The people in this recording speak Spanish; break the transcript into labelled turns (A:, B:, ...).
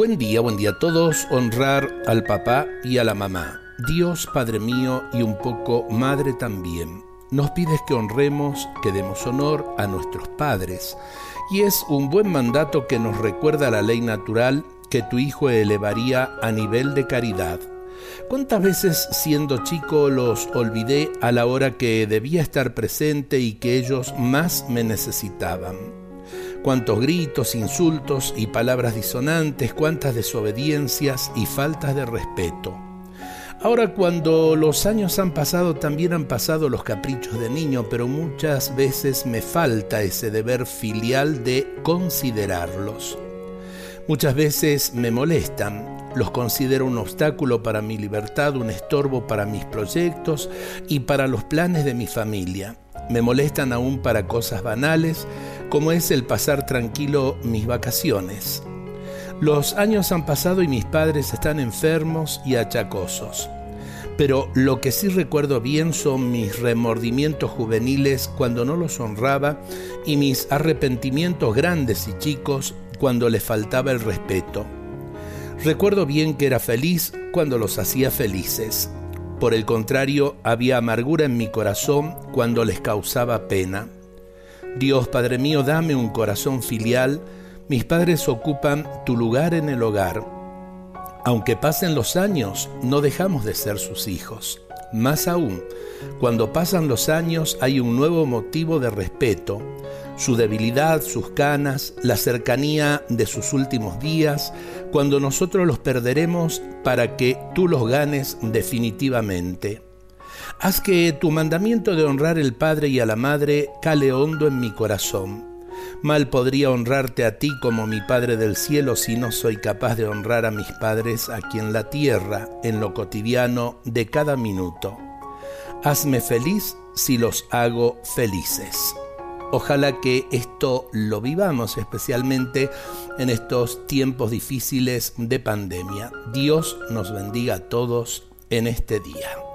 A: Buen día, buen día a todos. Honrar al papá y a la mamá. Dios, Padre mío, y un poco Madre también. Nos pides que honremos, que demos honor a nuestros padres. Y es un buen mandato que nos recuerda la ley natural que tu Hijo elevaría a nivel de caridad. ¿Cuántas veces siendo chico los olvidé a la hora que debía estar presente y que ellos más me necesitaban? Cuántos gritos, insultos y palabras disonantes, cuántas desobediencias y faltas de respeto. Ahora cuando los años han pasado también han pasado los caprichos de niño, pero muchas veces me falta ese deber filial de considerarlos. Muchas veces me molestan, los considero un obstáculo para mi libertad, un estorbo para mis proyectos y para los planes de mi familia. Me molestan aún para cosas banales como es el pasar tranquilo mis vacaciones. Los años han pasado y mis padres están enfermos y achacosos. Pero lo que sí recuerdo bien son mis remordimientos juveniles cuando no los honraba y mis arrepentimientos grandes y chicos cuando les faltaba el respeto. Recuerdo bien que era feliz cuando los hacía felices. Por el contrario, había amargura en mi corazón cuando les causaba pena. Dios Padre mío, dame un corazón filial, mis padres ocupan tu lugar en el hogar. Aunque pasen los años, no dejamos de ser sus hijos. Más aún, cuando pasan los años hay un nuevo motivo de respeto, su debilidad, sus canas, la cercanía de sus últimos días, cuando nosotros los perderemos para que tú los ganes definitivamente. Haz que tu mandamiento de honrar el Padre y a la Madre cale hondo en mi corazón. Mal podría honrarte a ti como mi Padre del cielo si no soy capaz de honrar a mis padres aquí en la tierra, en lo cotidiano de cada minuto. Hazme feliz si los hago felices. Ojalá que esto lo vivamos, especialmente en estos tiempos difíciles de pandemia. Dios nos bendiga a todos en este día.